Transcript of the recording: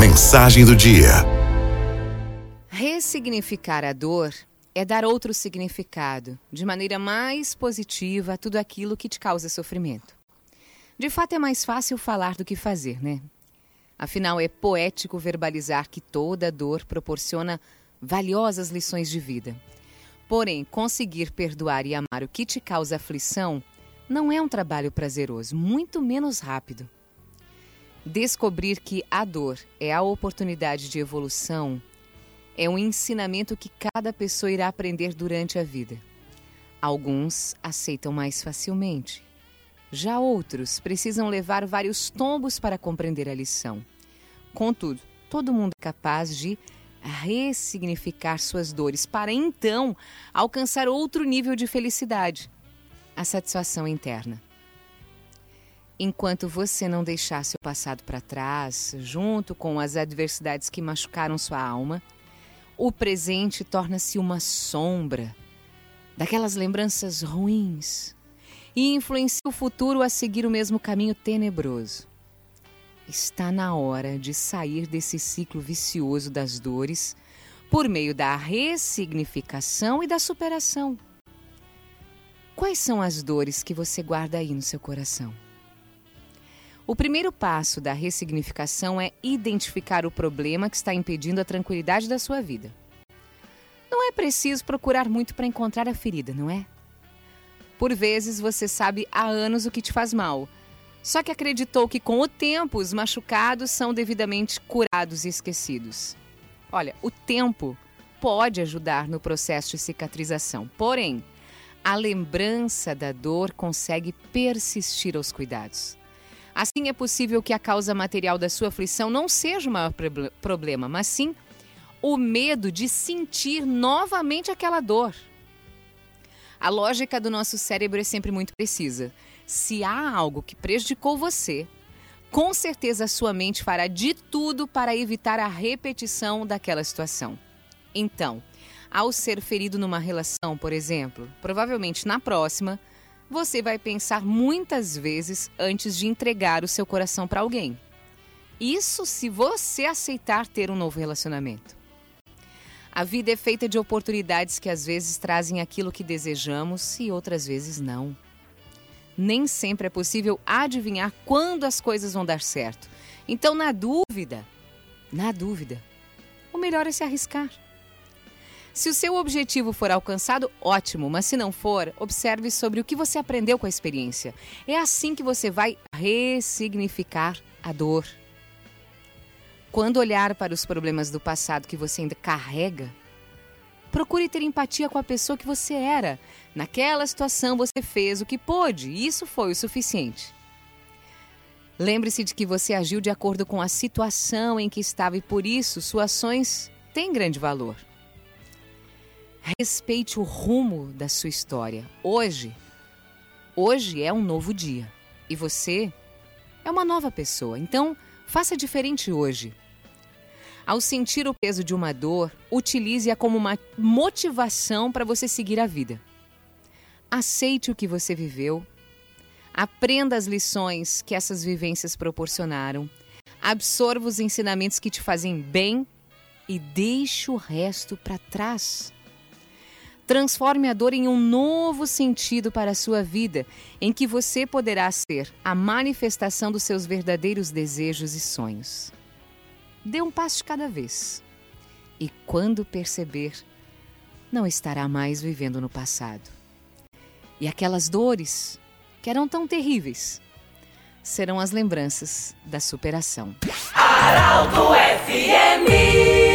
Mensagem do dia. Ressignificar a dor é dar outro significado, de maneira mais positiva, a tudo aquilo que te causa sofrimento. De fato, é mais fácil falar do que fazer, né? Afinal, é poético verbalizar que toda dor proporciona valiosas lições de vida. Porém, conseguir perdoar e amar o que te causa aflição não é um trabalho prazeroso, muito menos rápido. Descobrir que a dor é a oportunidade de evolução é um ensinamento que cada pessoa irá aprender durante a vida. Alguns aceitam mais facilmente. Já outros precisam levar vários tombos para compreender a lição. Contudo, todo mundo é capaz de ressignificar suas dores para então alcançar outro nível de felicidade a satisfação interna. Enquanto você não deixar seu passado para trás, junto com as adversidades que machucaram sua alma, o presente torna-se uma sombra daquelas lembranças ruins e influencia o futuro a seguir o mesmo caminho tenebroso. Está na hora de sair desse ciclo vicioso das dores por meio da ressignificação e da superação. Quais são as dores que você guarda aí no seu coração? O primeiro passo da ressignificação é identificar o problema que está impedindo a tranquilidade da sua vida. Não é preciso procurar muito para encontrar a ferida, não é? Por vezes você sabe há anos o que te faz mal, só que acreditou que com o tempo os machucados são devidamente curados e esquecidos. Olha, o tempo pode ajudar no processo de cicatrização, porém, a lembrança da dor consegue persistir aos cuidados. Assim é possível que a causa material da sua aflição não seja o maior problema, mas sim o medo de sentir novamente aquela dor. A lógica do nosso cérebro é sempre muito precisa. Se há algo que prejudicou você, com certeza a sua mente fará de tudo para evitar a repetição daquela situação. Então, ao ser ferido numa relação, por exemplo, provavelmente na próxima, você vai pensar muitas vezes antes de entregar o seu coração para alguém. Isso se você aceitar ter um novo relacionamento. A vida é feita de oportunidades que às vezes trazem aquilo que desejamos e outras vezes não. Nem sempre é possível adivinhar quando as coisas vão dar certo. Então, na dúvida, na dúvida, o melhor é se arriscar. Se o seu objetivo for alcançado, ótimo, mas se não for, observe sobre o que você aprendeu com a experiência. É assim que você vai ressignificar a dor. Quando olhar para os problemas do passado que você ainda carrega, procure ter empatia com a pessoa que você era. Naquela situação você fez o que pôde, e isso foi o suficiente. Lembre-se de que você agiu de acordo com a situação em que estava e por isso suas ações têm grande valor. Respeite o rumo da sua história. Hoje, hoje é um novo dia e você é uma nova pessoa. Então, faça diferente hoje. Ao sentir o peso de uma dor, utilize-a como uma motivação para você seguir a vida. Aceite o que você viveu, aprenda as lições que essas vivências proporcionaram, absorva os ensinamentos que te fazem bem e deixe o resto para trás. Transforme a dor em um novo sentido para a sua vida, em que você poderá ser a manifestação dos seus verdadeiros desejos e sonhos. Dê um passo de cada vez. E quando perceber, não estará mais vivendo no passado. E aquelas dores, que eram tão terríveis, serão as lembranças da superação. Araldo FMI